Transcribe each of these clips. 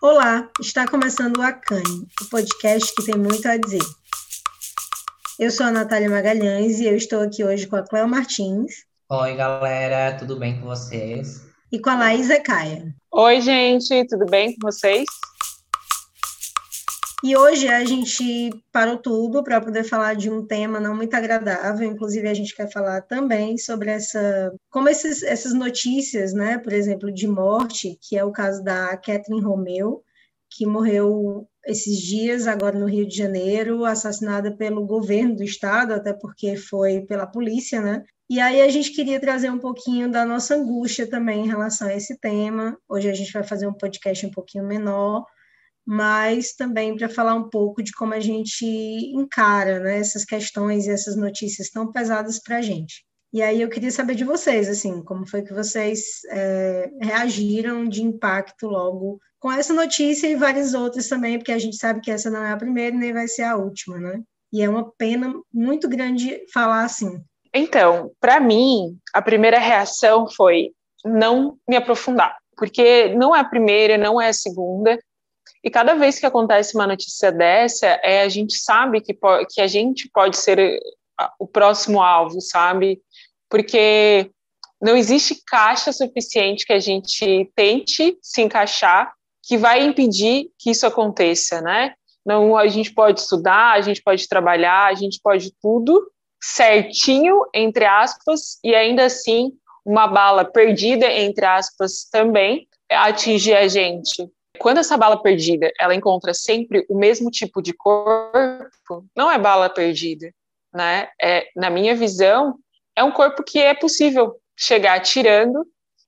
Olá, está começando o Acane, o podcast que tem muito a dizer. Eu sou a Natália Magalhães e eu estou aqui hoje com a Cléo Martins. Oi, galera, tudo bem com vocês? E com a Laís Ecaia. Oi, gente, tudo bem com vocês? E hoje a gente parou tudo para poder falar de um tema não muito agradável. Inclusive, a gente quer falar também sobre essa, como esses, essas notícias, né? Por exemplo, de morte, que é o caso da Catherine Romeu, que morreu esses dias, agora no Rio de Janeiro, assassinada pelo governo do estado, até porque foi pela polícia, né? E aí a gente queria trazer um pouquinho da nossa angústia também em relação a esse tema. Hoje a gente vai fazer um podcast um pouquinho menor, mas também para falar um pouco de como a gente encara né, essas questões e essas notícias tão pesadas para a gente. E aí eu queria saber de vocês, assim, como foi que vocês é, reagiram de impacto logo com essa notícia e várias outras também, porque a gente sabe que essa não é a primeira nem vai ser a última, né? E é uma pena muito grande falar assim. Então, para mim, a primeira reação foi não me aprofundar, porque não é a primeira, não é a segunda, e cada vez que acontece uma notícia dessa, é, a gente sabe que, que a gente pode ser o próximo alvo, sabe? Porque não existe caixa suficiente que a gente tente se encaixar que vai impedir que isso aconteça, né? Não, a gente pode estudar, a gente pode trabalhar, a gente pode tudo certinho, entre aspas, e ainda assim uma bala perdida, entre aspas, também atingir a gente. Quando essa bala perdida, ela encontra sempre o mesmo tipo de corpo, não é bala perdida, né? É, na minha visão, é um corpo que é possível chegar tirando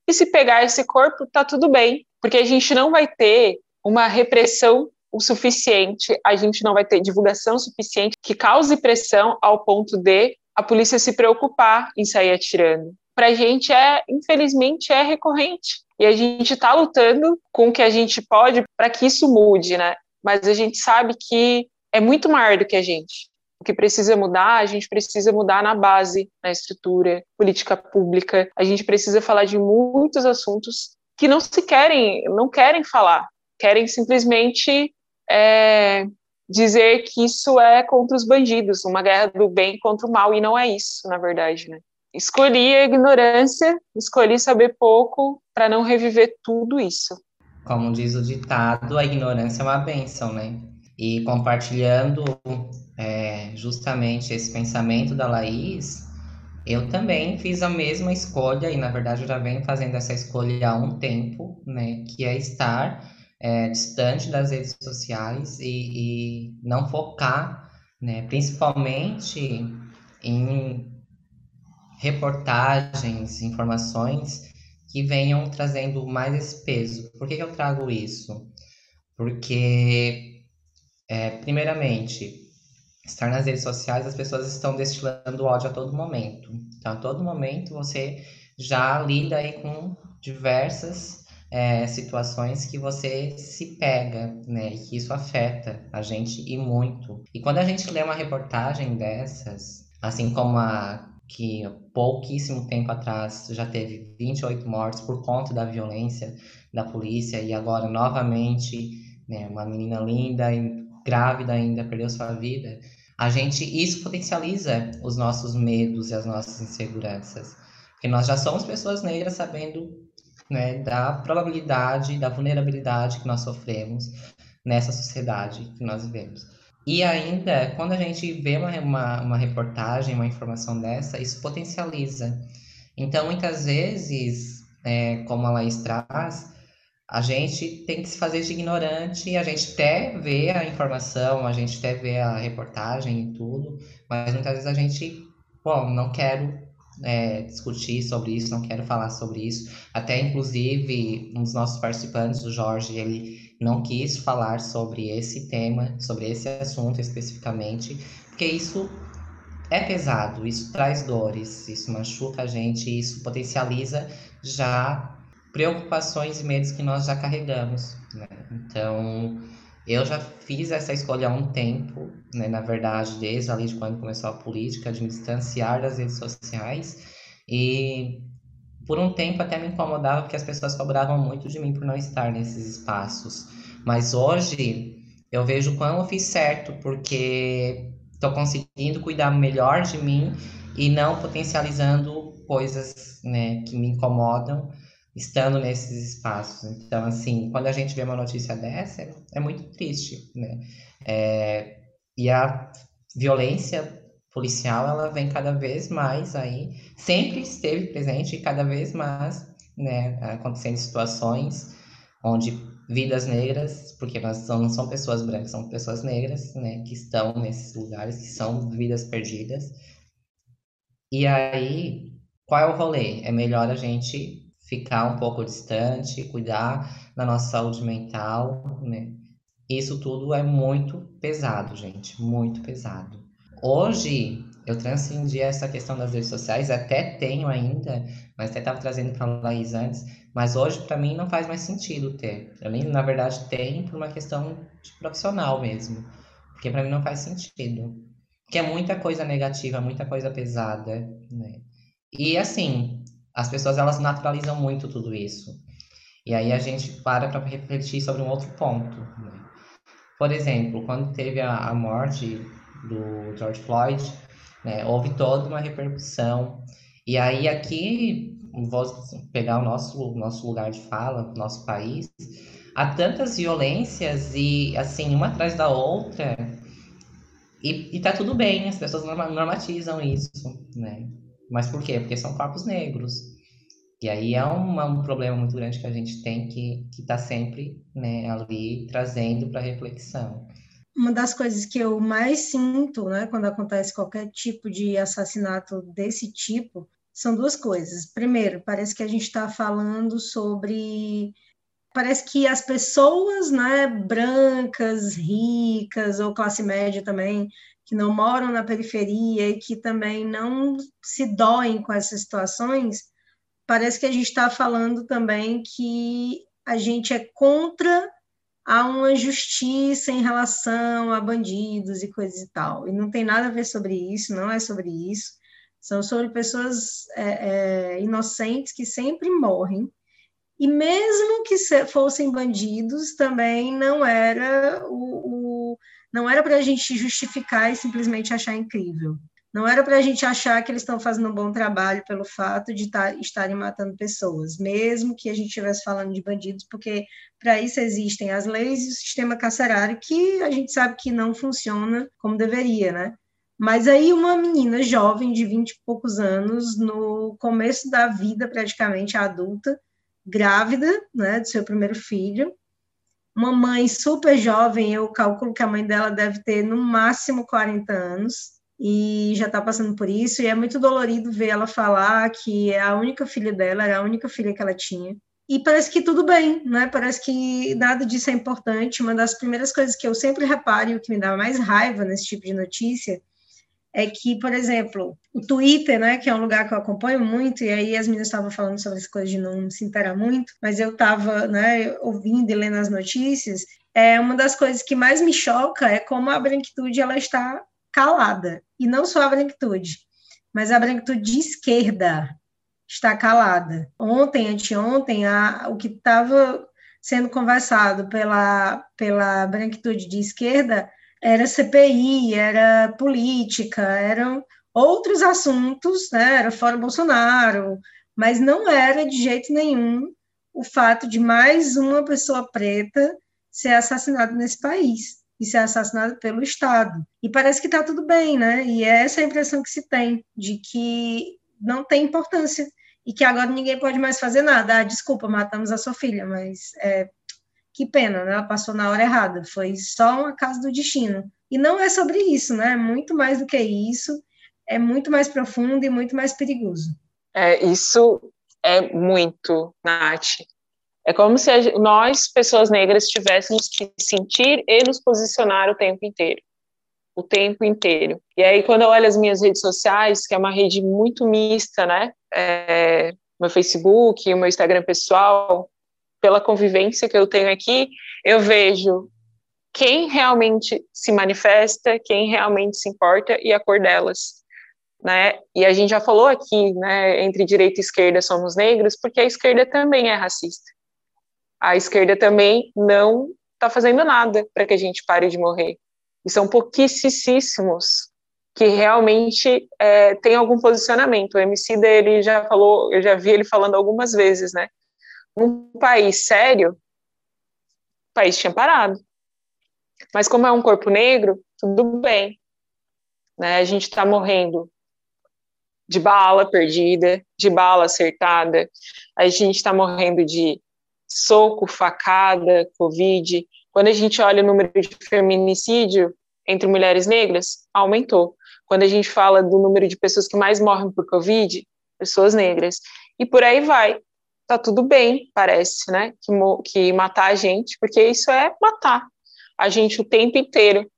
e se pegar esse corpo, tá tudo bem, porque a gente não vai ter uma repressão o suficiente, a gente não vai ter divulgação suficiente que cause pressão ao ponto de a polícia se preocupar em sair atirando. Para a gente é, infelizmente, é recorrente. E a gente está lutando com o que a gente pode para que isso mude, né? Mas a gente sabe que é muito maior do que a gente. O que precisa mudar, a gente precisa mudar na base, na estrutura, política pública. A gente precisa falar de muitos assuntos que não se querem, não querem falar, querem simplesmente é, dizer que isso é contra os bandidos, uma guerra do bem contra o mal, e não é isso, na verdade, né? Escolhi a ignorância, escolhi saber pouco para não reviver tudo isso. Como diz o ditado, a ignorância é uma benção, né? E compartilhando é, justamente esse pensamento da Laís, eu também fiz a mesma escolha, e na verdade eu já venho fazendo essa escolha há um tempo, né? Que é estar é, distante das redes sociais e, e não focar, né? Principalmente em reportagens, informações que venham trazendo mais esse peso. Por que, que eu trago isso? Porque, é, primeiramente, estar nas redes sociais, as pessoas estão destilando ódio a todo momento. Então, a todo momento você já lida aí com diversas é, situações que você se pega, né? E que isso afeta a gente e muito. E quando a gente lê uma reportagem dessas, assim como a que pouquíssimo tempo atrás já teve 28 mortes por conta da violência da polícia e agora novamente né, uma menina linda grávida ainda perdeu sua vida. A gente isso potencializa os nossos medos e as nossas inseguranças, porque nós já somos pessoas negras sabendo né, da probabilidade, da vulnerabilidade que nós sofremos nessa sociedade que nós vivemos. E ainda, quando a gente vê uma, uma, uma, reportagem, uma informação dessa, isso potencializa. Então, muitas vezes, é, como a Laís traz, a gente tem que se fazer de ignorante, a gente até vê a informação, a gente até vê a reportagem e tudo, mas muitas vezes a gente, bom, não quero é, discutir sobre isso, não quero falar sobre isso. Até, inclusive, um dos nossos participantes, o Jorge, ele não quis falar sobre esse tema, sobre esse assunto especificamente, porque isso é pesado, isso traz dores, isso machuca a gente, isso potencializa já preocupações e medos que nós já carregamos. Né? Então, eu já fiz essa escolha há um tempo, né? na verdade, desde ali de quando começou a política, de me distanciar das redes sociais e por um tempo até me incomodava porque as pessoas cobravam muito de mim por não estar nesses espaços. Mas hoje eu vejo quão eu fiz certo, porque estou conseguindo cuidar melhor de mim e não potencializando coisas né, que me incomodam estando nesses espaços. Então, assim, quando a gente vê uma notícia dessa, é muito triste, né? É, e a violência policial, ela vem cada vez mais aí, sempre esteve presente e cada vez mais, né, acontecendo situações onde vidas negras, porque nós não são pessoas brancas, são pessoas negras, né, que estão nesses lugares, que são vidas perdidas. E aí, qual é o rolê? É melhor a gente ficar um pouco distante, cuidar da nossa saúde mental, né? Isso tudo é muito pesado, gente, muito pesado. Hoje, eu transcendi essa questão das redes sociais, até tenho ainda, mas até estava trazendo para a Laís antes, mas hoje para mim não faz mais sentido ter. Eu nem, na verdade, tenho por uma questão de profissional mesmo, porque para mim não faz sentido. Porque é muita coisa negativa, muita coisa pesada, né? E assim, as pessoas elas naturalizam muito tudo isso. E aí a gente para para refletir sobre um outro ponto. Né? Por exemplo, quando teve a, a morte do George Floyd, né, houve toda uma repercussão. E aí aqui, vou pegar o nosso, nosso lugar de fala, nosso país, há tantas violências e, assim, uma atrás da outra, e, e tá tudo bem, as pessoas normatizam isso, né? Mas por quê? Porque são corpos negros. E aí é um, um problema muito grande que a gente tem que estar tá sempre né, ali trazendo para reflexão uma das coisas que eu mais sinto, né, quando acontece qualquer tipo de assassinato desse tipo, são duas coisas. Primeiro, parece que a gente está falando sobre. Parece que as pessoas, né, brancas, ricas, ou classe média também, que não moram na periferia e que também não se doem com essas situações, parece que a gente está falando também que a gente é contra há uma justiça em relação a bandidos e coisas e tal. E não tem nada a ver sobre isso, não é sobre isso. São sobre pessoas é, é, inocentes que sempre morrem. E mesmo que fossem bandidos, também não era o, o não era para a gente justificar e simplesmente achar incrível. Não era para a gente achar que eles estão fazendo um bom trabalho pelo fato de tá, estarem matando pessoas, mesmo que a gente estivesse falando de bandidos, porque para isso existem as leis e o sistema carcerário, que a gente sabe que não funciona como deveria, né? Mas aí uma menina jovem de 20 e poucos anos, no começo da vida praticamente adulta, grávida, né, do seu primeiro filho, uma mãe super jovem, eu calculo que a mãe dela deve ter no máximo 40 anos, e já está passando por isso, e é muito dolorido ver ela falar que é a única filha dela, era a única filha que ela tinha. E parece que tudo bem, né? Parece que nada disso é importante. Uma das primeiras coisas que eu sempre reparo e o que me dá mais raiva nesse tipo de notícia é que, por exemplo, o Twitter, né, que é um lugar que eu acompanho muito, e aí as meninas estavam falando sobre essa coisa de não se interar muito, mas eu estava, né, ouvindo e lendo as notícias, é uma das coisas que mais me choca é como a branquitude ela está calada. E não só a branquitude, mas a branquitude de esquerda está calada. Ontem, anteontem, a, o que estava sendo conversado pela, pela branquitude de esquerda era CPI, era política, eram outros assuntos, né? era fora Bolsonaro, mas não era de jeito nenhum o fato de mais uma pessoa preta ser assassinada nesse país e ser assassinado pelo Estado. E parece que está tudo bem, né? E é essa a impressão que se tem, de que não tem importância e que agora ninguém pode mais fazer nada. Ah, desculpa, matamos a sua filha, mas é, que pena, né? Ela passou na hora errada, foi só um acaso do destino. E não é sobre isso, né? É muito mais do que isso, é muito mais profundo e muito mais perigoso. É, isso é muito, Nath. É como se nós, pessoas negras, tivéssemos que sentir e nos posicionar o tempo inteiro. O tempo inteiro. E aí, quando eu olho as minhas redes sociais, que é uma rede muito mista, né? É, meu Facebook, meu Instagram pessoal, pela convivência que eu tenho aqui, eu vejo quem realmente se manifesta, quem realmente se importa e a cor delas. Né? E a gente já falou aqui, né, entre direita e esquerda somos negros, porque a esquerda também é racista a esquerda também não está fazendo nada para que a gente pare de morrer. E são pouquíssimos que realmente é, tem algum posicionamento. O MC ele já falou, eu já vi ele falando algumas vezes, né? Num país sério, o país tinha parado. Mas como é um corpo negro, tudo bem. Né? A gente está morrendo de bala perdida, de bala acertada, a gente está morrendo de soco, facada, Covid. Quando a gente olha o número de feminicídio entre mulheres negras, aumentou. Quando a gente fala do número de pessoas que mais morrem por Covid, pessoas negras. E por aí vai. Tá tudo bem, parece, né? Que, que matar a gente, porque isso é matar a gente o tempo inteiro,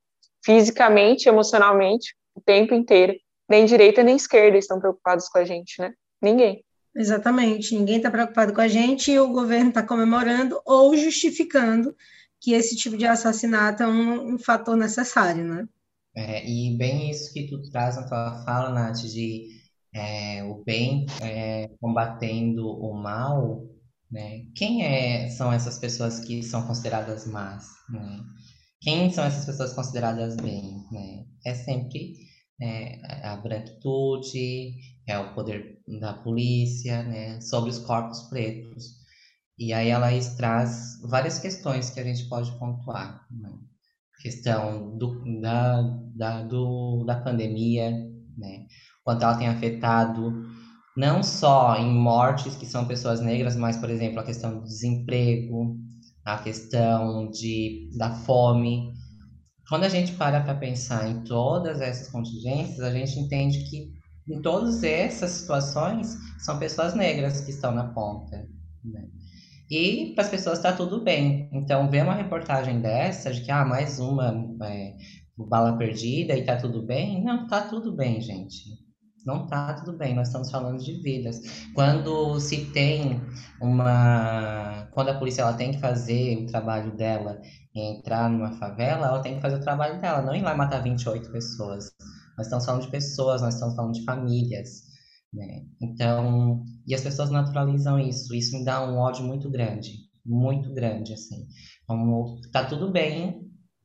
fisicamente, emocionalmente, o tempo inteiro. Nem direita nem esquerda estão preocupados com a gente, né? Ninguém. Exatamente, ninguém está preocupado com a gente e o governo está comemorando ou justificando que esse tipo de assassinato é um, um fator necessário, né? É, e bem isso que tu traz na tua fala, Nath, de é, o bem é, combatendo o mal, né? Quem é, são essas pessoas que são consideradas más, né? Quem são essas pessoas consideradas bem, né? É sempre é, a branquitude, é o poder da polícia, né? Sobre os corpos pretos. E aí ela traz várias questões que a gente pode pontuar, né? questão do, da, da, do, da pandemia, né? Quanto ela tem afetado não só em mortes que são pessoas negras, mas, por exemplo, a questão do desemprego, a questão de, da fome. Quando a gente para para pensar em todas essas contingências, a gente entende que em todas essas situações são pessoas negras que estão na ponta. Né? E para as pessoas está tudo bem. Então, ver uma reportagem dessa, de que, ah, mais uma é, bala perdida e está tudo bem. Não, está tudo bem, gente. Não está tudo bem, nós estamos falando de vidas. Quando se tem uma. Quando a polícia ela tem que fazer o trabalho dela entrar numa favela, ela tem que fazer o trabalho dela, não ir lá matar 28 pessoas. Nós estamos falando de pessoas, nós estamos falando de famílias. Né? Então, e as pessoas naturalizam isso. Isso me dá um ódio muito grande, muito grande, assim. Como tá tudo bem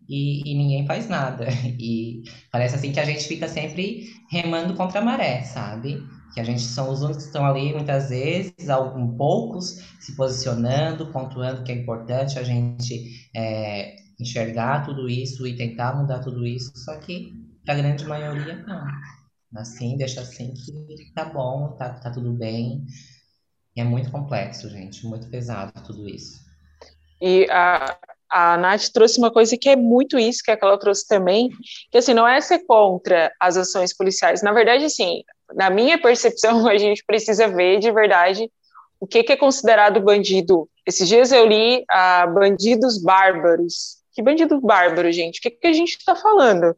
e, e ninguém faz nada. E parece assim que a gente fica sempre remando contra a maré, sabe? Que a gente são os únicos que estão ali, muitas vezes, alguns poucos, se posicionando, pontuando que é importante a gente é, enxergar tudo isso e tentar mudar tudo isso, só que a grande maioria não assim, deixa assim que tá bom, tá, tá tudo bem. E é muito complexo, gente, muito pesado tudo isso. E a, a Nath trouxe uma coisa que é muito isso, que, é que trouxe também, que assim, não é ser contra as ações policiais. Na verdade, assim, na minha percepção, a gente precisa ver de verdade o que, que é considerado bandido. Esses dias eu li a bandidos bárbaros. Que bandido bárbaro, gente? O que, que a gente está falando?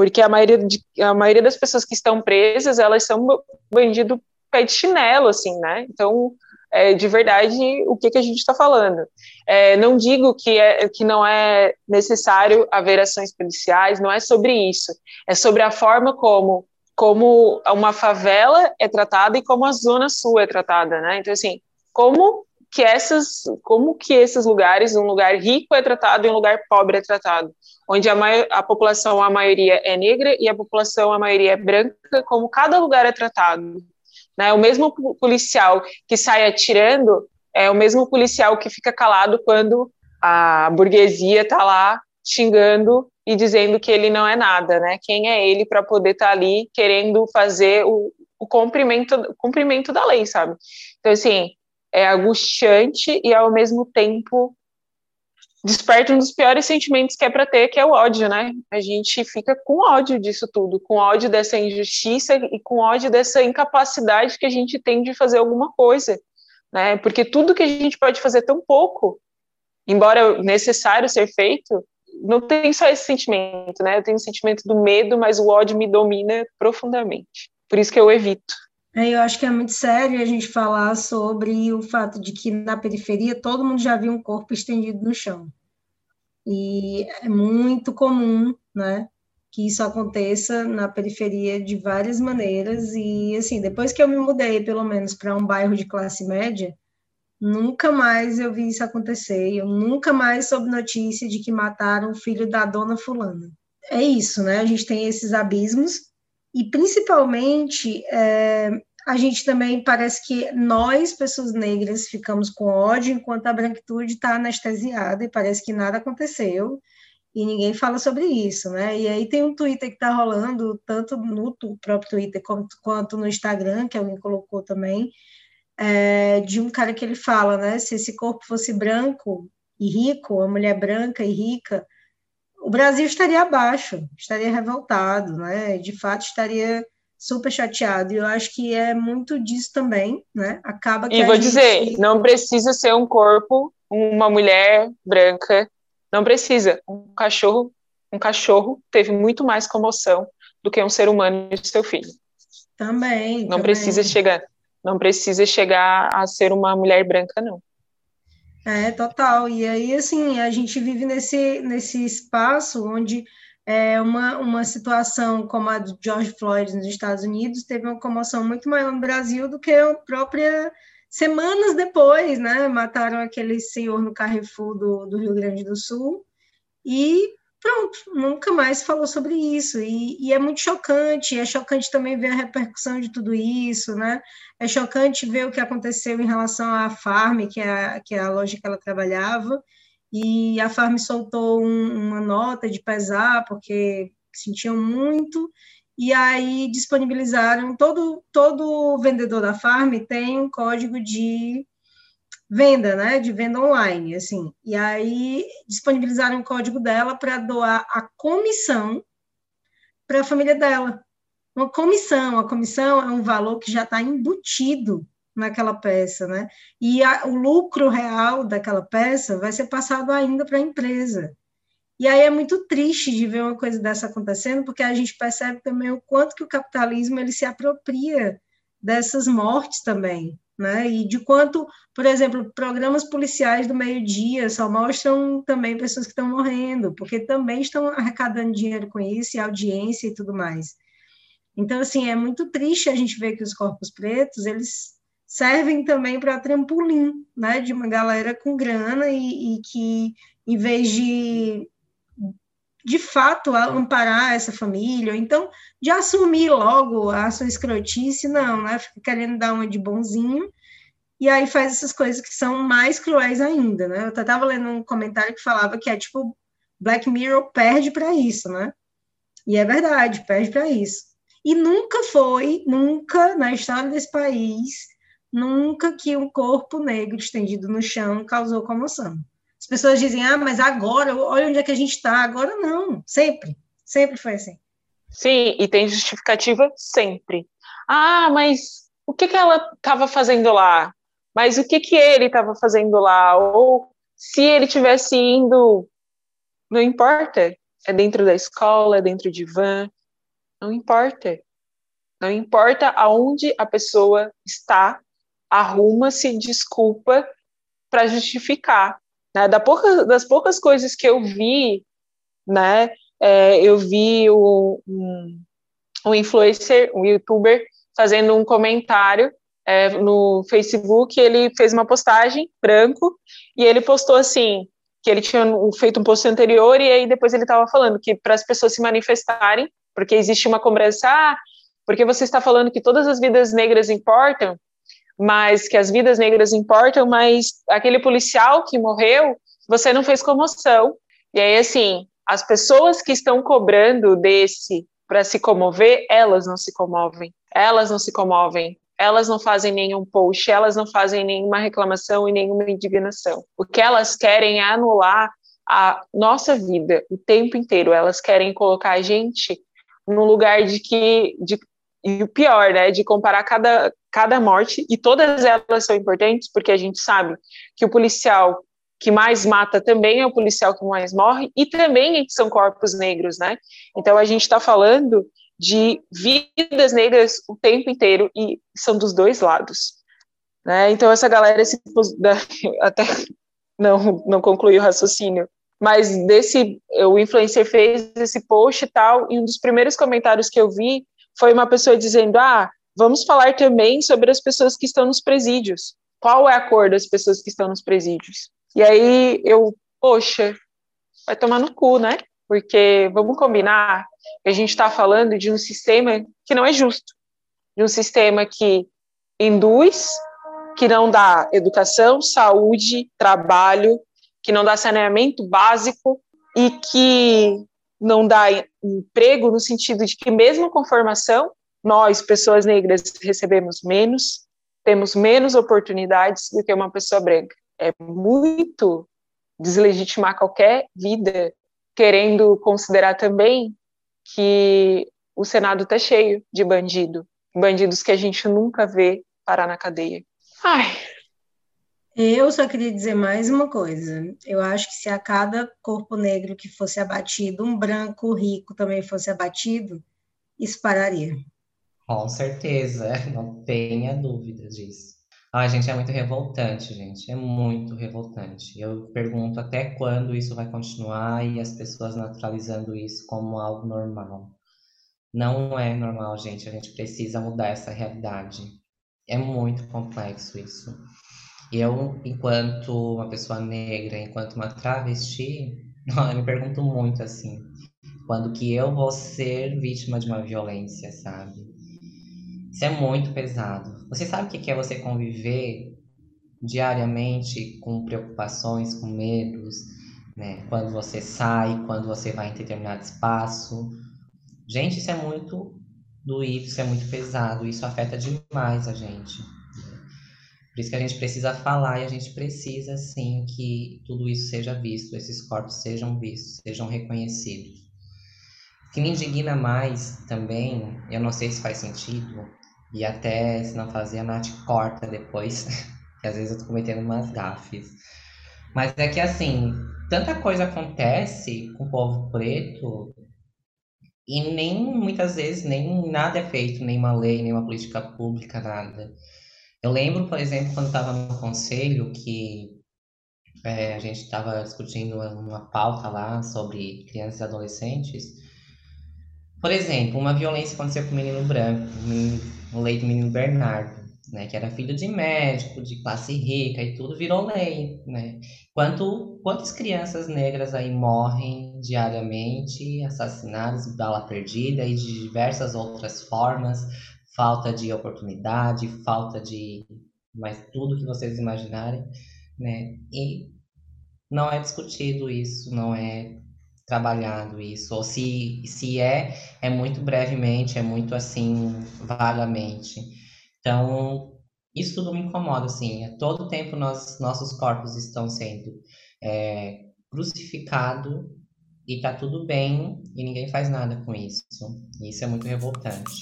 porque a maioria, de, a maioria das pessoas que estão presas, elas são bandido pé de chinelo, assim, né? Então, é, de verdade, o que, que a gente está falando? É, não digo que, é, que não é necessário haver ações policiais, não é sobre isso, é sobre a forma como como uma favela é tratada e como a zona sul é tratada, né? Então assim, como que essas, como que esses lugares, um lugar rico é tratado e um lugar pobre é tratado, onde a, a população, a maioria é negra e a população, a maioria é branca, como cada lugar é tratado. Né? O mesmo policial que sai atirando é o mesmo policial que fica calado quando a burguesia está lá xingando e dizendo que ele não é nada, né? Quem é ele para poder estar tá ali querendo fazer o, o cumprimento, cumprimento da lei, sabe? Então, assim, é angustiante e ao mesmo tempo desperta um dos piores sentimentos que é para ter, que é o ódio, né? A gente fica com ódio disso tudo, com ódio dessa injustiça e com ódio dessa incapacidade que a gente tem de fazer alguma coisa, né? Porque tudo que a gente pode fazer tão pouco, embora necessário ser feito, não tem só esse sentimento, né? Eu tenho o sentimento do medo, mas o ódio me domina profundamente. Por isso que eu evito. É, eu acho que é muito sério a gente falar sobre o fato de que na periferia todo mundo já viu um corpo estendido no chão. E é muito comum, né, que isso aconteça na periferia de várias maneiras. E, assim, depois que eu me mudei, pelo menos, para um bairro de classe média, Nunca mais eu vi isso acontecer. Eu nunca mais soube notícia de que mataram o filho da dona fulana. É isso, né? A gente tem esses abismos e principalmente é, a gente também parece que nós, pessoas negras, ficamos com ódio enquanto a branquitude está anestesiada e parece que nada aconteceu e ninguém fala sobre isso, né? E aí tem um Twitter que está rolando, tanto no próprio Twitter quanto, no Instagram, que alguém colocou também, é, de um cara que ele fala, né? Se esse corpo fosse branco e rico, a mulher branca e rica, o Brasil estaria abaixo, estaria revoltado, né? De fato, estaria super chateado. E eu acho que é muito disso também, né? Acaba que E vou gente... dizer, não precisa ser um corpo, uma mulher branca não precisa. Um cachorro, um cachorro teve muito mais comoção do que um ser humano e seu filho. Também. Não também. precisa chegar, não precisa chegar a ser uma mulher branca, não. É, total. E aí, assim, a gente vive nesse, nesse espaço onde é, uma, uma situação como a do George Floyd nos Estados Unidos teve uma comoção muito maior no Brasil do que a própria Semanas depois, né, mataram aquele senhor no Carrefour do, do Rio Grande do Sul e pronto, nunca mais falou sobre isso. E, e, é muito chocante, é chocante também ver a repercussão de tudo isso, né? É chocante ver o que aconteceu em relação à Farm, que é a, que é a loja que ela trabalhava, e a Farm soltou um, uma nota de pesar, porque sentiam muito, e aí disponibilizaram, todo, todo vendedor da farm tem um código de venda, né, de venda online, assim, e aí disponibilizaram o código dela para doar a comissão para a família dela, uma comissão, a comissão é um valor que já está embutido naquela peça, né, e a, o lucro real daquela peça vai ser passado ainda para a empresa, e aí é muito triste de ver uma coisa dessa acontecendo, porque a gente percebe também o quanto que o capitalismo ele se apropria dessas mortes também, né? E de quanto, por exemplo, programas policiais do meio-dia só mostram também pessoas que estão morrendo, porque também estão arrecadando dinheiro com isso, e audiência e tudo mais. Então, assim, é muito triste a gente ver que os corpos pretos, eles servem também para trampolim, né, de uma galera com grana e, e que, em vez de de fato amparar essa família, ou então de assumir logo a sua escrotice, não, né? Fica querendo dar uma de bonzinho, e aí faz essas coisas que são mais cruéis ainda, né? Eu estava lendo um comentário que falava que é tipo Black Mirror perde para isso, né? E é verdade, perde para isso. E nunca foi, nunca na história desse país, nunca que um corpo negro estendido no chão causou comoção. As pessoas dizem, ah, mas agora, olha onde é que a gente está. Agora não, sempre, sempre foi assim. Sim, e tem justificativa sempre. Ah, mas o que, que ela estava fazendo lá? Mas o que, que ele estava fazendo lá? Ou se ele tivesse indo, não importa. É dentro da escola, é dentro de van, não importa. Não importa aonde a pessoa está, arruma-se desculpa para justificar. Né? Da pouca, das poucas coisas que eu vi, né, é, eu vi o, um, um influencer, um youtuber, fazendo um comentário é, no Facebook, ele fez uma postagem branco e ele postou assim que ele tinha feito um post anterior e aí depois ele estava falando que para as pessoas se manifestarem, porque existe uma cobrança, ah, porque você está falando que todas as vidas negras importam, mas que as vidas negras importam, mas aquele policial que morreu, você não fez comoção. E aí, assim, as pessoas que estão cobrando desse para se comover, elas não se comovem. Elas não se comovem. Elas não fazem nenhum post, elas não fazem nenhuma reclamação e nenhuma indignação. O que elas querem é anular a nossa vida o tempo inteiro. Elas querem colocar a gente no lugar de que de, e o pior, né, de comparar cada, cada morte, e todas elas são importantes, porque a gente sabe que o policial que mais mata também é o policial que mais morre, e também são corpos negros, né? Então a gente está falando de vidas negras o tempo inteiro, e são dos dois lados. Né? Então essa galera, esse, até não, não concluí o raciocínio, mas desse, o influencer fez esse post e tal, e um dos primeiros comentários que eu vi foi uma pessoa dizendo: ah, vamos falar também sobre as pessoas que estão nos presídios. Qual é a cor das pessoas que estão nos presídios? E aí eu, poxa, vai tomar no cu, né? Porque vamos combinar a gente está falando de um sistema que não é justo, de um sistema que induz, que não dá educação, saúde, trabalho, que não dá saneamento básico e que não dá emprego no sentido de que mesmo com formação, nós, pessoas negras, recebemos menos, temos menos oportunidades do que uma pessoa branca. É muito deslegitimar qualquer vida, querendo considerar também que o Senado está cheio de bandido, bandidos que a gente nunca vê parar na cadeia. Ai. Eu só queria dizer mais uma coisa. Eu acho que se a cada corpo negro que fosse abatido, um branco rico também fosse abatido, isso pararia. Com certeza, não tenha dúvida disso. Ah, gente, é muito revoltante, gente. É muito revoltante. Eu pergunto até quando isso vai continuar e as pessoas naturalizando isso como algo normal. Não é normal, gente. A gente precisa mudar essa realidade. É muito complexo isso. Eu, enquanto uma pessoa negra, enquanto uma travesti, eu me pergunto muito assim, quando que eu vou ser vítima de uma violência, sabe? Isso é muito pesado. Você sabe o que é você conviver diariamente com preocupações, com medos, né? Quando você sai, quando você vai em determinado espaço. Gente, isso é muito doído, isso é muito pesado, isso afeta demais a gente. Por isso que a gente precisa falar e a gente precisa, sim, que tudo isso seja visto, esses corpos sejam vistos, sejam reconhecidos. O que me indigna mais também, eu não sei se faz sentido, e até se não fazer, a Nath corta depois, que às vezes eu tô cometendo umas gafes. Mas é que assim, tanta coisa acontece com o povo preto e nem muitas vezes nem nada é feito, nenhuma lei, nenhuma política pública, nada. Eu lembro, por exemplo, quando estava no conselho que é, a gente estava discutindo uma pauta lá sobre crianças e adolescentes. Por exemplo, uma violência aconteceu com um menino branco, um menino o lei do menino Bernardo, né, que era filho de médico, de classe rica e tudo, virou lei, né? Quanto, quantas crianças negras aí morrem diariamente, assassinadas, bala perdida e de diversas outras formas, falta de oportunidade, falta de mais tudo que vocês imaginarem, né? E não é discutido isso, não é trabalhado isso, ou se, se é, é muito brevemente, é muito assim, vagamente. Então, isso tudo me incomoda, assim, a todo tempo nós, nossos corpos estão sendo é, crucificados e tá tudo bem e ninguém faz nada com isso. Isso é muito revoltante.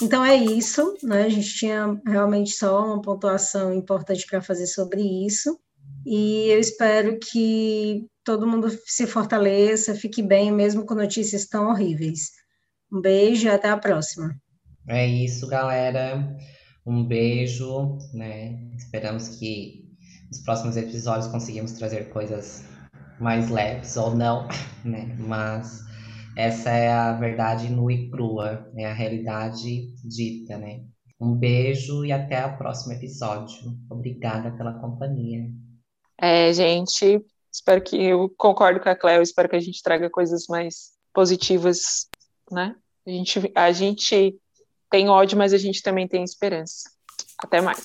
Então é isso, né? A gente tinha realmente só uma pontuação importante para fazer sobre isso. E eu espero que todo mundo se fortaleça, fique bem, mesmo com notícias tão horríveis. Um beijo e até a próxima. É isso, galera. Um beijo, né? Esperamos que nos próximos episódios conseguimos trazer coisas mais leves ou não, né? Mas essa é a verdade nua e crua, é a realidade dita, né? Um beijo e até o próximo episódio. Obrigada pela companhia. É, gente, Espero que eu concordo com a Cleo, espero que a gente traga coisas mais positivas, né? A gente, a gente tem ódio, mas a gente também tem esperança. Até mais.